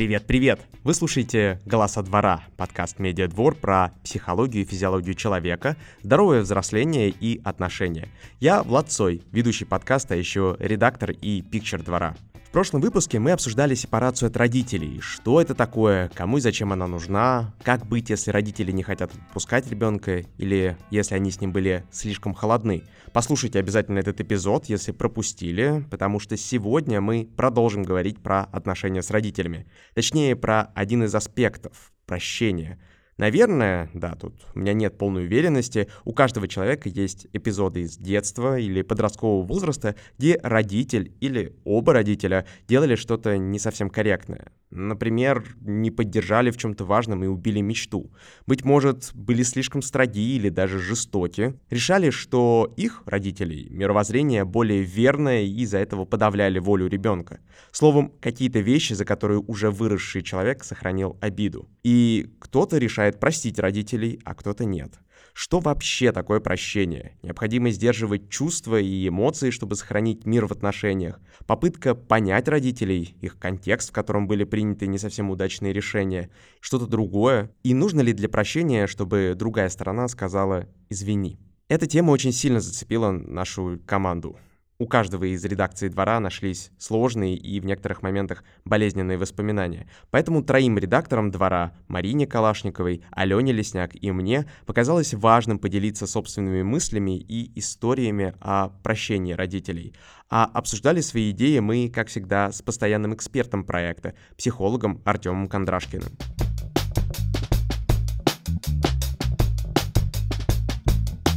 Привет-привет! Вы слушаете «Голоса двора» — подкаст «Медиадвор» про психологию и физиологию человека, здоровое взросление и отношения. Я Влад Цой, ведущий подкаста, а еще редактор и пикчер двора. В прошлом выпуске мы обсуждали сепарацию от родителей. Что это такое, кому и зачем она нужна, как быть, если родители не хотят отпускать ребенка, или если они с ним были слишком холодны. Послушайте обязательно этот эпизод, если пропустили, потому что сегодня мы продолжим говорить про отношения с родителями. Точнее, про один из аспектов — прощения — Наверное, да, тут у меня нет полной уверенности, у каждого человека есть эпизоды из детства или подросткового возраста, где родитель или оба родителя делали что-то не совсем корректное. Например, не поддержали в чем-то важном и убили мечту. Быть может, были слишком строги или даже жестоки. Решали, что их, родителей, мировоззрение более верное и из-за этого подавляли волю ребенка. Словом, какие-то вещи, за которые уже выросший человек сохранил обиду. И кто-то решает простить родителей, а кто-то нет. Что вообще такое прощение? Необходимо сдерживать чувства и эмоции, чтобы сохранить мир в отношениях. Попытка понять родителей, их контекст, в котором были приняты не совсем удачные решения. Что-то другое. И нужно ли для прощения, чтобы другая сторона сказала «извини». Эта тема очень сильно зацепила нашу команду. У каждого из редакций двора нашлись сложные и в некоторых моментах болезненные воспоминания. Поэтому троим редакторам двора, Марине Калашниковой, Алене Лесняк и мне, показалось важным поделиться собственными мыслями и историями о прощении родителей. А обсуждали свои идеи мы, как всегда, с постоянным экспертом проекта, психологом Артемом Кондрашкиным.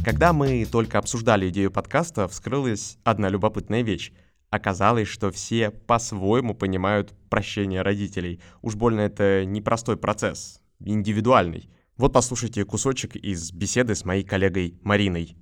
Когда мы только обсуждали идею подкаста, вскрылась одна любопытная вещь. Оказалось, что все по-своему понимают прощение родителей. Уж больно это непростой процесс, индивидуальный. Вот послушайте кусочек из беседы с моей коллегой Мариной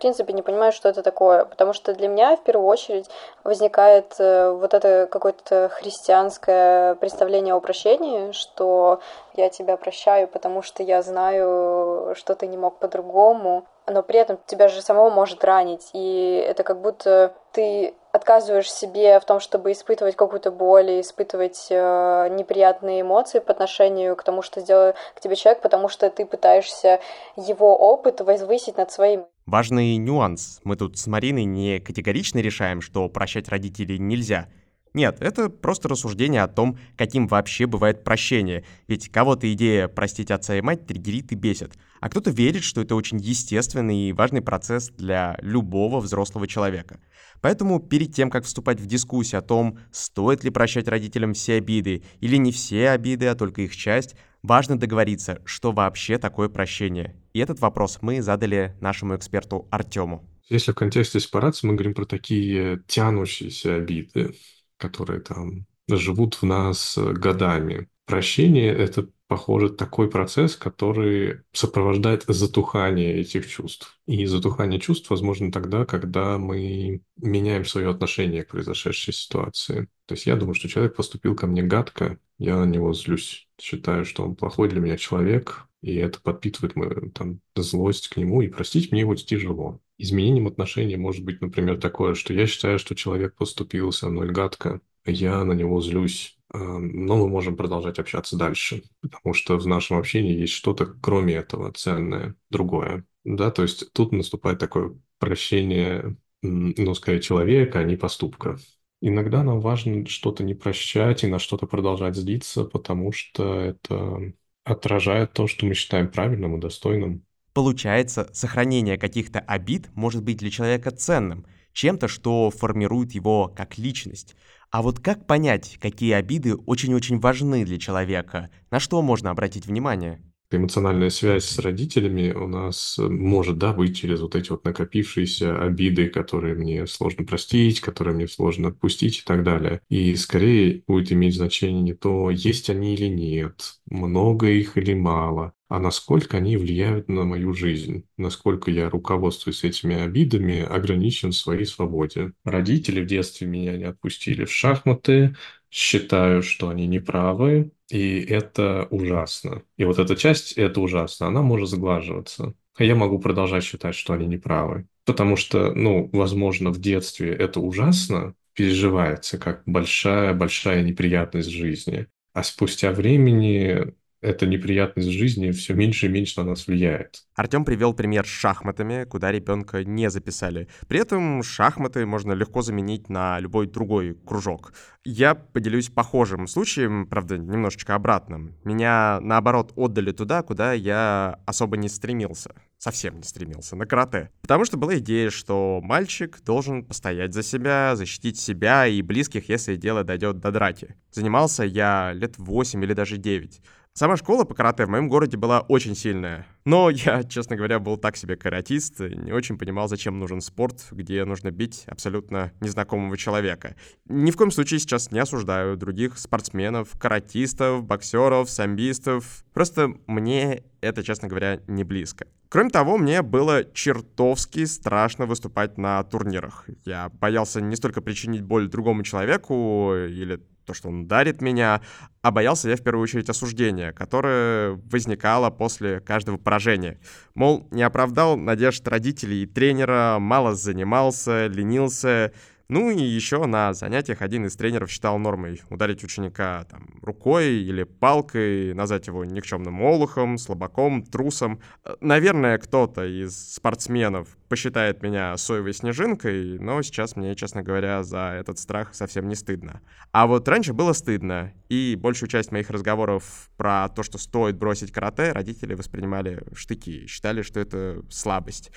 принципе не понимаю, что это такое, потому что для меня в первую очередь возникает э, вот это какое-то христианское представление о прощении, что я тебя прощаю, потому что я знаю, что ты не мог по-другому, но при этом тебя же самого может ранить, и это как будто ты отказываешь себе в том, чтобы испытывать какую-то боль и испытывать э, неприятные эмоции по отношению к тому, что сделал к тебе человек, потому что ты пытаешься его опыт возвысить над своим. Важный нюанс. Мы тут с Мариной не категорично решаем, что прощать родителей нельзя. Нет, это просто рассуждение о том, каким вообще бывает прощение. Ведь кого-то идея простить отца и мать триггерит и бесит, а кто-то верит, что это очень естественный и важный процесс для любого взрослого человека. Поэтому перед тем, как вступать в дискуссию о том, стоит ли прощать родителям все обиды или не все обиды, а только их часть, важно договориться, что вообще такое прощение. И этот вопрос мы задали нашему эксперту Артему. Если в контексте сепарации мы говорим про такие тянущиеся обиды, которые там живут в нас годами. Прощение — это похоже, такой процесс, который сопровождает затухание этих чувств. И затухание чувств возможно тогда, когда мы меняем свое отношение к произошедшей ситуации. То есть я думаю, что человек поступил ко мне гадко, я на него злюсь, считаю, что он плохой для меня человек, и это подпитывает мою там, злость к нему, и простить мне его тяжело. Изменением отношений может быть, например, такое, что я считаю, что человек поступил со мной гадко, я на него злюсь, но мы можем продолжать общаться дальше, потому что в нашем общении есть что-то, кроме этого, ценное, другое. Да, то есть тут наступает такое прощение, ну, скорее, человека, а не поступка. Иногда нам важно что-то не прощать и на что-то продолжать злиться, потому что это отражает то, что мы считаем правильным и достойным. Получается, сохранение каких-то обид может быть для человека ценным, чем-то, что формирует его как личность. А вот как понять, какие обиды очень-очень важны для человека? На что можно обратить внимание? эмоциональная связь с родителями у нас э, может, да, быть через вот эти вот накопившиеся обиды, которые мне сложно простить, которые мне сложно отпустить и так далее. И скорее будет иметь значение не то, есть они или нет, много их или мало, а насколько они влияют на мою жизнь, насколько я руководствуюсь этими обидами, ограничен в своей свободе. Родители в детстве меня не отпустили в шахматы, считаю, что они неправы, и это ужасно. И вот эта часть, это ужасно, она может сглаживаться. А я могу продолжать считать, что они неправы. Потому что, ну, возможно, в детстве это ужасно, переживается как большая-большая неприятность жизни. А спустя времени эта неприятность жизни все меньше и меньше на нас влияет. Артем привел пример с шахматами, куда ребенка не записали. При этом шахматы можно легко заменить на любой другой кружок. Я поделюсь похожим случаем, правда, немножечко обратным. Меня, наоборот, отдали туда, куда я особо не стремился. Совсем не стремился, на карате. Потому что была идея, что мальчик должен постоять за себя, защитить себя и близких, если дело дойдет до драки. Занимался я лет 8 или даже 9. Сама школа по карате в моем городе была очень сильная. Но я, честно говоря, был так себе каратист, не очень понимал, зачем нужен спорт, где нужно бить абсолютно незнакомого человека. Ни в коем случае сейчас не осуждаю других спортсменов, каратистов, боксеров, самбистов. Просто мне это, честно говоря, не близко. Кроме того, мне было чертовски страшно выступать на турнирах. Я боялся не столько причинить боль другому человеку или то, что он дарит меня, а боялся я в первую очередь осуждения, которое возникало после каждого поражения. Мол, не оправдал надежд родителей и тренера, мало занимался, ленился, ну и еще на занятиях один из тренеров считал нормой ударить ученика там, рукой или палкой, назвать его никчемным олухом, слабаком, трусом. Наверное, кто-то из спортсменов посчитает меня соевой снежинкой, но сейчас мне, честно говоря, за этот страх совсем не стыдно. А вот раньше было стыдно, и большую часть моих разговоров про то, что стоит бросить карате, родители воспринимали штыки, считали, что это слабость.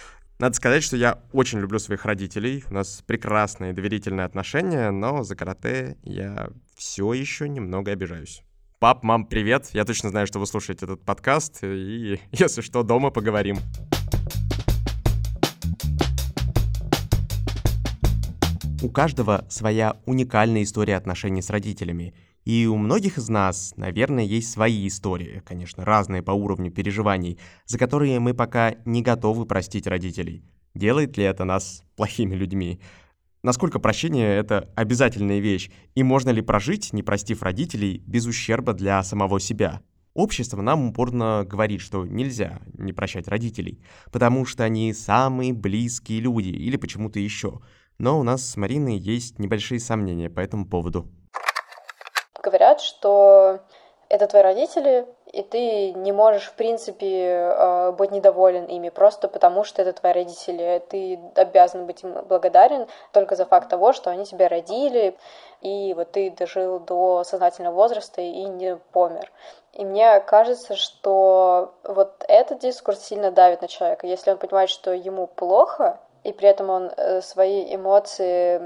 Надо сказать, что я очень люблю своих родителей. У нас прекрасные доверительные отношения, но за карате я все еще немного обижаюсь. Пап, мам, привет. Я точно знаю, что вы слушаете этот подкаст, и если что, дома поговорим. У каждого своя уникальная история отношений с родителями. И у многих из нас, наверное, есть свои истории, конечно, разные по уровню переживаний, за которые мы пока не готовы простить родителей. Делает ли это нас плохими людьми? Насколько прощение — это обязательная вещь, и можно ли прожить, не простив родителей, без ущерба для самого себя? Общество нам упорно говорит, что нельзя не прощать родителей, потому что они самые близкие люди или почему-то еще. Но у нас с Мариной есть небольшие сомнения по этому поводу говорят, что это твои родители, и ты не можешь, в принципе, э, быть недоволен ими просто потому, что это твои родители. Ты обязан быть им благодарен только за факт того, что они тебя родили, и вот ты дожил до сознательного возраста и не помер. И мне кажется, что вот этот дискурс сильно давит на человека. Если он понимает, что ему плохо, и при этом он э, свои эмоции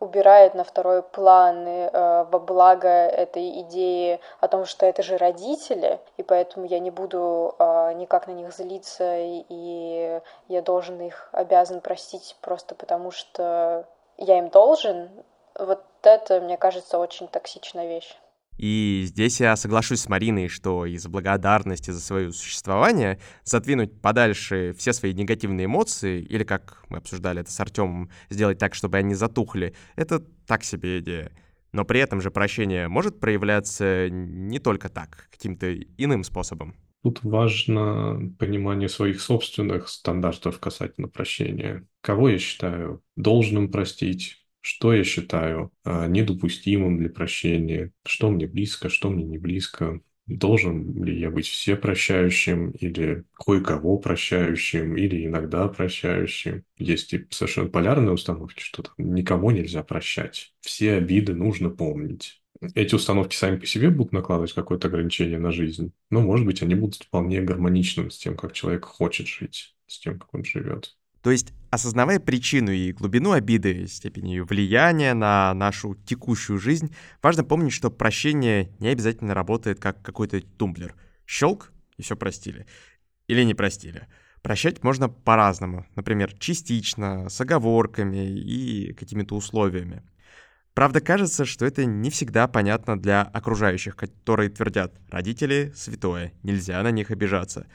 убирает на второй план э, во благо этой идеи о том, что это же родители, и поэтому я не буду э, никак на них злиться, и я должен их обязан простить просто потому, что я им должен. Вот это, мне кажется, очень токсичная вещь. И здесь я соглашусь с Мариной, что из благодарности за свое существование задвинуть подальше все свои негативные эмоции, или, как мы обсуждали это с Артемом, сделать так, чтобы они затухли, это так себе идея. Но при этом же прощение может проявляться не только так, каким-то иным способом. Тут важно понимание своих собственных стандартов касательно прощения. Кого я считаю должным простить, что я считаю а, недопустимым для прощения, что мне близко, что мне не близко, должен ли я быть все прощающим или кое-кого прощающим, или иногда прощающим. Есть и совершенно полярные установки, что там никому нельзя прощать. Все обиды нужно помнить. Эти установки сами по себе будут накладывать какое-то ограничение на жизнь, но, может быть, они будут вполне гармоничным с тем, как человек хочет жить, с тем, как он живет. То есть, осознавая причину и глубину обиды, степень ее влияния на нашу текущую жизнь, важно помнить, что прощение не обязательно работает как какой-то тумблер. Щелк, и все простили. Или не простили. Прощать можно по-разному. Например, частично, с оговорками и какими-то условиями. Правда, кажется, что это не всегда понятно для окружающих, которые твердят «родители — святое, нельзя на них обижаться».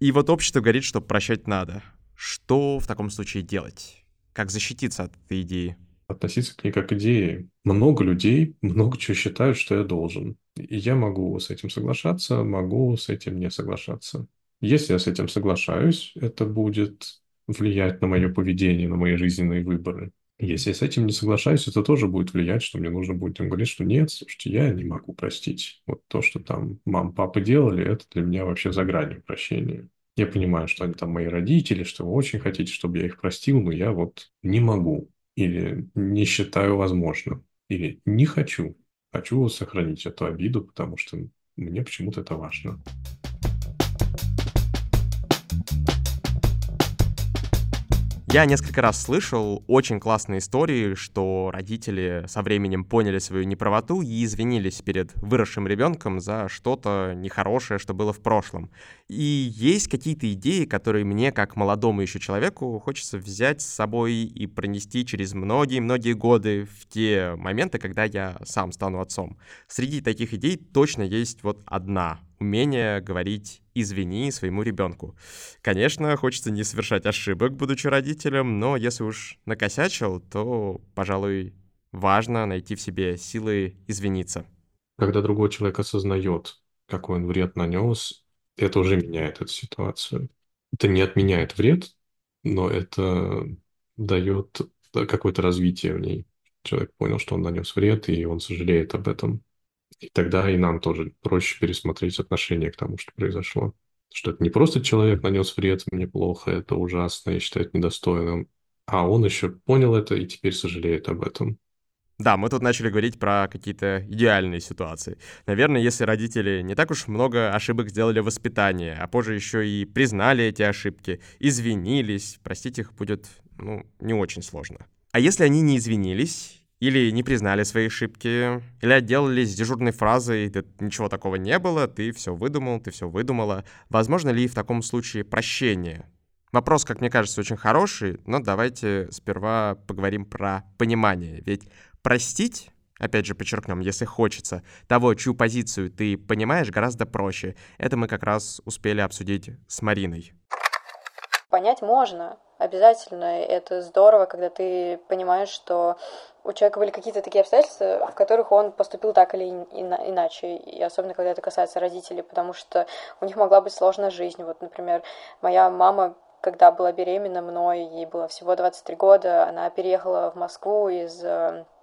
И вот общество говорит, что прощать надо. Что в таком случае делать? Как защититься от этой идеи? Относиться к ней как к идее. Много людей много чего считают, что я должен. И я могу с этим соглашаться, могу с этим не соглашаться. Если я с этим соглашаюсь, это будет влиять на мое поведение, на мои жизненные выборы. Если я с этим не соглашаюсь, это тоже будет влиять, что мне нужно будет им говорить, что нет, слушайте, я не могу простить. Вот то, что там мама, папа делали, это для меня вообще за гранью прощения. Я понимаю, что они там мои родители, что вы очень хотите, чтобы я их простил, но я вот не могу или не считаю возможным, или не хочу. Хочу сохранить эту обиду, потому что мне почему-то это важно. Я несколько раз слышал очень классные истории, что родители со временем поняли свою неправоту и извинились перед выросшим ребенком за что-то нехорошее, что было в прошлом. И есть какие-то идеи, которые мне, как молодому еще человеку, хочется взять с собой и пронести через многие-многие годы в те моменты, когда я сам стану отцом. Среди таких идей точно есть вот одна умение говорить «извини» своему ребенку. Конечно, хочется не совершать ошибок, будучи родителем, но если уж накосячил, то, пожалуй, важно найти в себе силы извиниться. Когда другой человек осознает, какой он вред нанес, это уже меняет эту ситуацию. Это не отменяет вред, но это дает какое-то развитие в ней. Человек понял, что он нанес вред, и он сожалеет об этом. Тогда и нам тоже проще пересмотреть отношение к тому, что произошло. Что это не просто человек нанес вред, мне плохо, это ужасно, я считаю это недостойным, а он еще понял это и теперь сожалеет об этом. Да, мы тут начали говорить про какие-то идеальные ситуации. Наверное, если родители не так уж много ошибок сделали в воспитании, а позже еще и признали эти ошибки, извинились, простить их будет, ну, не очень сложно. А если они не извинились или не признали свои ошибки, или отделались дежурной фразой «да ничего такого не было, ты все выдумал, ты все выдумала». Возможно ли в таком случае прощение? Вопрос, как мне кажется, очень хороший, но давайте сперва поговорим про понимание. Ведь простить опять же подчеркнем, если хочется, того, чью позицию ты понимаешь, гораздо проще. Это мы как раз успели обсудить с Мариной. Понять можно, обязательно. Это здорово, когда ты понимаешь, что у человека были какие-то такие обстоятельства, в которых он поступил так или иначе, и особенно когда это касается родителей, потому что у них могла быть сложная жизнь. Вот, например, моя мама когда была беременна мной, ей было всего 23 года, она переехала в Москву из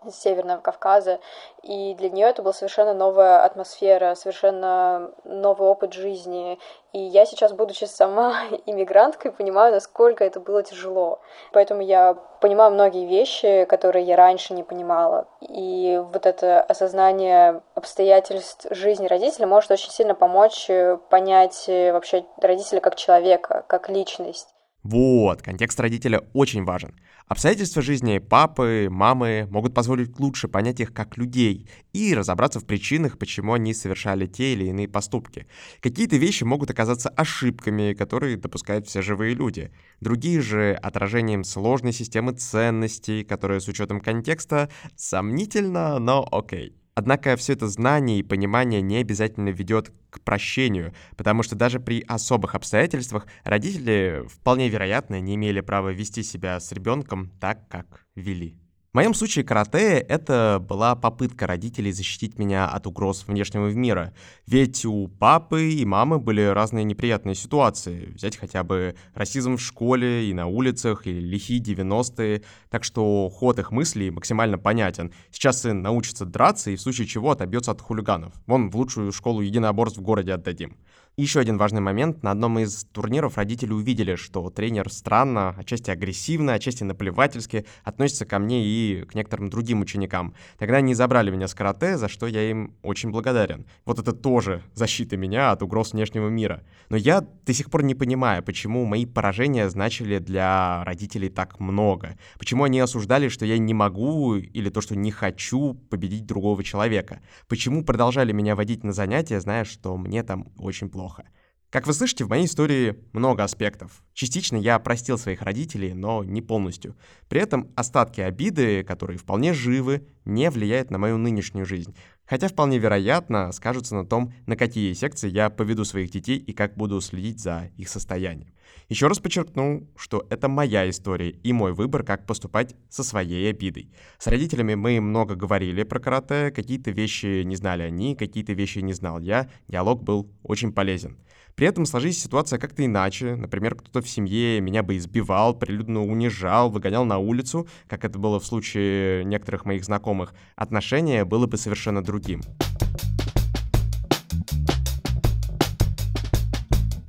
э, Северного Кавказа, и для нее это была совершенно новая атмосфера, совершенно новый опыт жизни. И я сейчас, будучи сама иммигранткой, понимаю, насколько это было тяжело. Поэтому я понимаю многие вещи, которые я раньше не понимала. И вот это осознание обстоятельств жизни родителя может очень сильно помочь понять вообще родителя как человека, как личность. Вот, контекст родителя очень важен. Обстоятельства жизни папы, мамы могут позволить лучше понять их как людей и разобраться в причинах, почему они совершали те или иные поступки. Какие-то вещи могут оказаться ошибками, которые допускают все живые люди. Другие же — отражением сложной системы ценностей, которая с учетом контекста сомнительно, но окей. Однако все это знание и понимание не обязательно ведет к прощению, потому что даже при особых обстоятельствах родители вполне вероятно не имели права вести себя с ребенком так, как вели. Моем случае карате — это была попытка родителей защитить меня от угроз внешнего мира. Ведь у папы и мамы были разные неприятные ситуации. Взять хотя бы расизм в школе и на улицах, или лихие 90-е. Так что ход их мыслей максимально понятен. Сейчас сын научится драться и в случае чего отобьется от хулиганов. Вон в лучшую школу единоборств в городе отдадим. Еще один важный момент. На одном из турниров родители увидели, что тренер странно, отчасти агрессивно, отчасти наплевательски относится ко мне и к некоторым другим ученикам. Тогда они забрали меня с карате, за что я им очень благодарен. Вот это тоже защита меня от угроз внешнего мира. Но я до сих пор не понимаю, почему мои поражения значили для родителей так много. Почему они осуждали, что я не могу или то, что не хочу победить другого человека. Почему продолжали меня водить на занятия, зная, что мне там очень плохо плохо. Как вы слышите, в моей истории много аспектов. Частично я простил своих родителей, но не полностью. При этом остатки обиды, которые вполне живы, не влияют на мою нынешнюю жизнь. Хотя вполне вероятно скажутся на том, на какие секции я поведу своих детей и как буду следить за их состоянием. Еще раз подчеркну, что это моя история и мой выбор, как поступать со своей обидой. С родителями мы много говорили про карате, какие-то вещи не знали они, какие-то вещи не знал я, диалог был очень полезен. При этом сложилась ситуация как-то иначе. Например, кто-то в семье меня бы избивал, прилюдно унижал, выгонял на улицу, как это было в случае некоторых моих знакомых. Отношение было бы совершенно другим.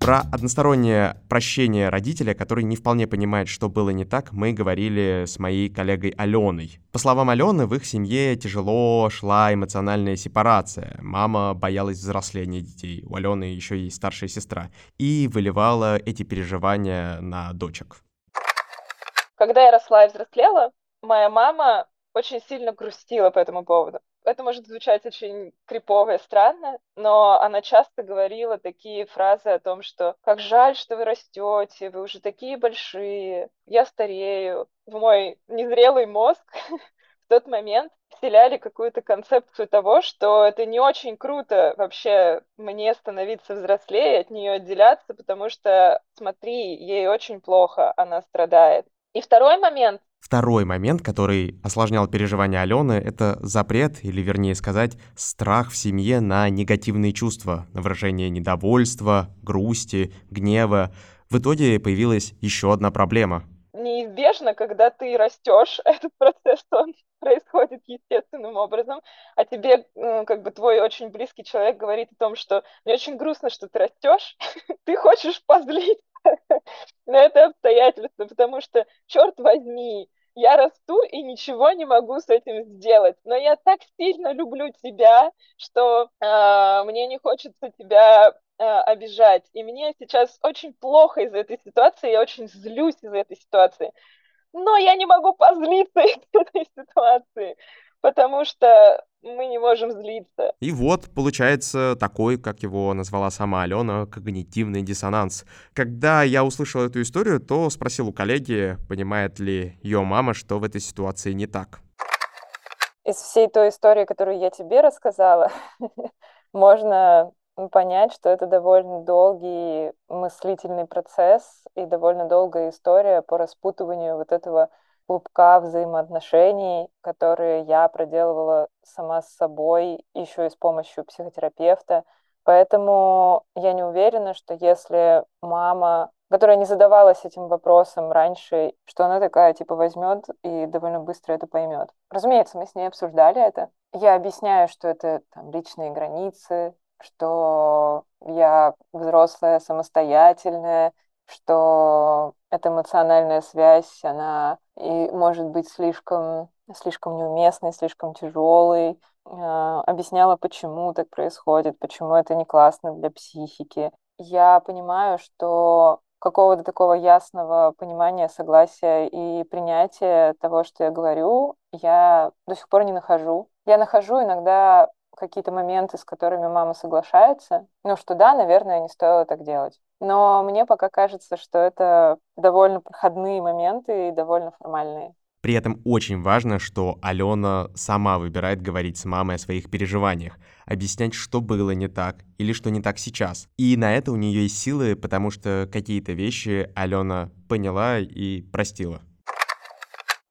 Про одностороннее прощение родителя, который не вполне понимает, что было не так, мы говорили с моей коллегой Аленой. По словам Алены, в их семье тяжело шла эмоциональная сепарация. Мама боялась взросления детей, у Алены еще есть старшая сестра, и выливала эти переживания на дочек. Когда я росла и взрослела, моя мама очень сильно грустила по этому поводу это может звучать очень крипово и странно, но она часто говорила такие фразы о том, что «как жаль, что вы растете, вы уже такие большие, я старею». В мой незрелый мозг в тот момент вселяли какую-то концепцию того, что это не очень круто вообще мне становиться взрослее, от нее отделяться, потому что, смотри, ей очень плохо, она страдает. И второй момент, Второй момент, который осложнял переживания Алены, это запрет, или вернее сказать, страх в семье на негативные чувства, на выражение недовольства, грусти, гнева. В итоге появилась еще одна проблема. Неизбежно, когда ты растешь, этот процесс, он происходит естественным образом, а тебе, ну, как бы, твой очень близкий человек говорит о том, что мне очень грустно, что ты растешь, ты хочешь позлить на это обстоятельство, потому что, черт возьми, я расту и ничего не могу с этим сделать. Но я так сильно люблю тебя, что э, мне не хочется тебя э, обижать. И мне сейчас очень плохо из этой ситуации, я очень злюсь из этой ситуации. Но я не могу позлиться из этой ситуации потому что мы не можем злиться. И вот получается такой, как его назвала сама Алена, когнитивный диссонанс. Когда я услышал эту историю, то спросил у коллеги, понимает ли ее мама, что в этой ситуации не так. Из всей той истории, которую я тебе рассказала, можно понять, что это довольно долгий мыслительный процесс и довольно долгая история по распутыванию вот этого клубка взаимоотношений, которые я проделывала сама с собой, еще и с помощью психотерапевта. Поэтому я не уверена, что если мама, которая не задавалась этим вопросом раньше, что она такая, типа, возьмет и довольно быстро это поймет. Разумеется, мы с ней обсуждали это. Я объясняю, что это там, личные границы, что я взрослая, самостоятельная, что эта эмоциональная связь, она и может быть слишком, слишком неуместной, слишком тяжелой. А, объясняла, почему так происходит, почему это не классно для психики. Я понимаю, что какого-то такого ясного понимания, согласия и принятия того, что я говорю, я до сих пор не нахожу. Я нахожу иногда какие-то моменты, с которыми мама соглашается, ну что да, наверное, не стоило так делать. Но мне пока кажется, что это довольно проходные моменты и довольно формальные. При этом очень важно, что Алена сама выбирает говорить с мамой о своих переживаниях, объяснять, что было не так или что не так сейчас. И на это у нее есть силы, потому что какие-то вещи Алена поняла и простила.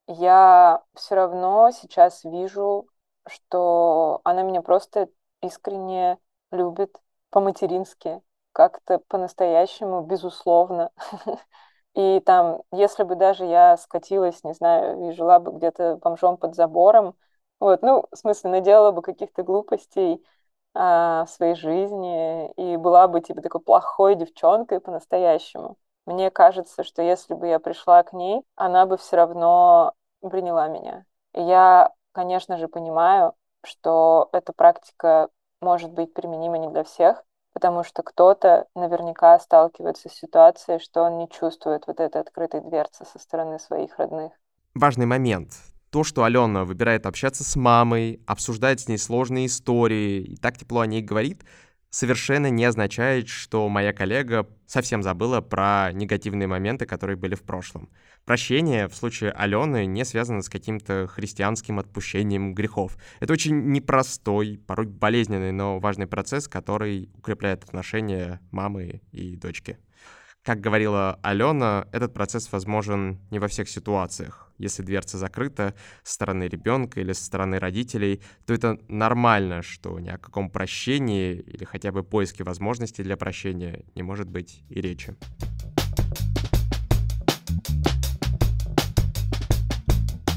Я все равно сейчас вижу, что она меня просто искренне любит по-матерински, как-то по-настоящему, безусловно. И там, если бы даже я скатилась, не знаю, и жила бы где-то бомжом под забором, вот, ну, в смысле, наделала бы каких-то глупостей а, в своей жизни и была бы, типа, такой плохой девчонкой по-настоящему. Мне кажется, что если бы я пришла к ней, она бы все равно приняла меня. Я, конечно же, понимаю, что эта практика может быть применима не для всех, потому что кто-то наверняка сталкивается с ситуацией, что он не чувствует вот этой открытой дверцы со стороны своих родных. Важный момент. То, что Алена выбирает общаться с мамой, обсуждать с ней сложные истории и так тепло о ней говорит, совершенно не означает, что моя коллега совсем забыла про негативные моменты, которые были в прошлом. Прощение в случае Алены не связано с каким-то христианским отпущением грехов. Это очень непростой, порой болезненный, но важный процесс, который укрепляет отношения мамы и дочки. Как говорила Алена, этот процесс возможен не во всех ситуациях. Если дверца закрыта со стороны ребенка или со стороны родителей, то это нормально, что ни о каком прощении или хотя бы поиске возможностей для прощения не может быть и речи.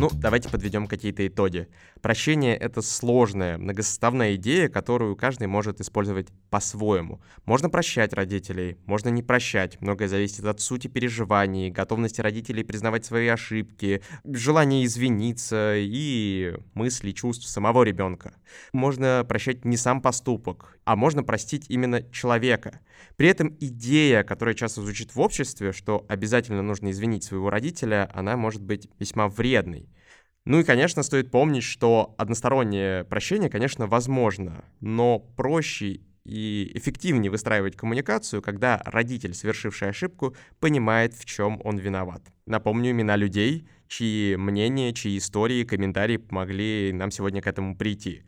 Ну, давайте подведем какие-то итоги. Прощение — это сложная, многосоставная идея, которую каждый может использовать по-своему. Можно прощать родителей, можно не прощать. Многое зависит от сути переживаний, готовности родителей признавать свои ошибки, желания извиниться и мыслей, чувств самого ребенка. Можно прощать не сам поступок, а можно простить именно человека. При этом идея, которая часто звучит в обществе, что обязательно нужно извинить своего родителя, она может быть весьма вредной. Ну и, конечно, стоит помнить, что одностороннее прощение, конечно, возможно, но проще и эффективнее выстраивать коммуникацию, когда родитель, совершивший ошибку, понимает, в чем он виноват. Напомню имена людей, чьи мнения, чьи истории, комментарии помогли нам сегодня к этому прийти.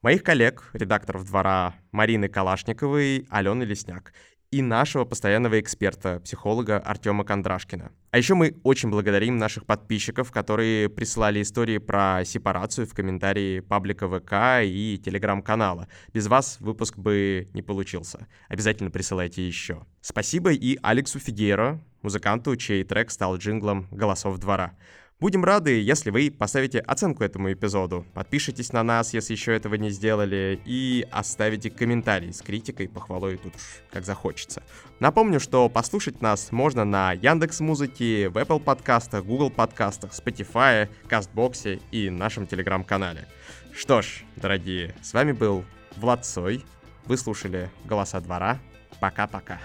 Моих коллег, редакторов «Двора» Марины Калашниковой, Алены Лесняк и нашего постоянного эксперта, психолога Артема Кондрашкина. А еще мы очень благодарим наших подписчиков, которые прислали истории про сепарацию в комментарии паблика ВК и телеграм-канала. Без вас выпуск бы не получился. Обязательно присылайте еще. Спасибо и Алексу Фигейро, музыканту, чей трек стал джинглом «Голосов двора». Будем рады, если вы поставите оценку этому эпизоду, подпишитесь на нас, если еще этого не сделали, и оставите комментарий с критикой, похвалой тут уж как захочется. Напомню, что послушать нас можно на Яндекс Музыке, в Apple подкастах, Google подкастах, Spotify, Кастбоксе и нашем телеграм-канале. Что ж, дорогие, с вами был Влад Сой. Вы слушали «Голоса двора». Пока-пока.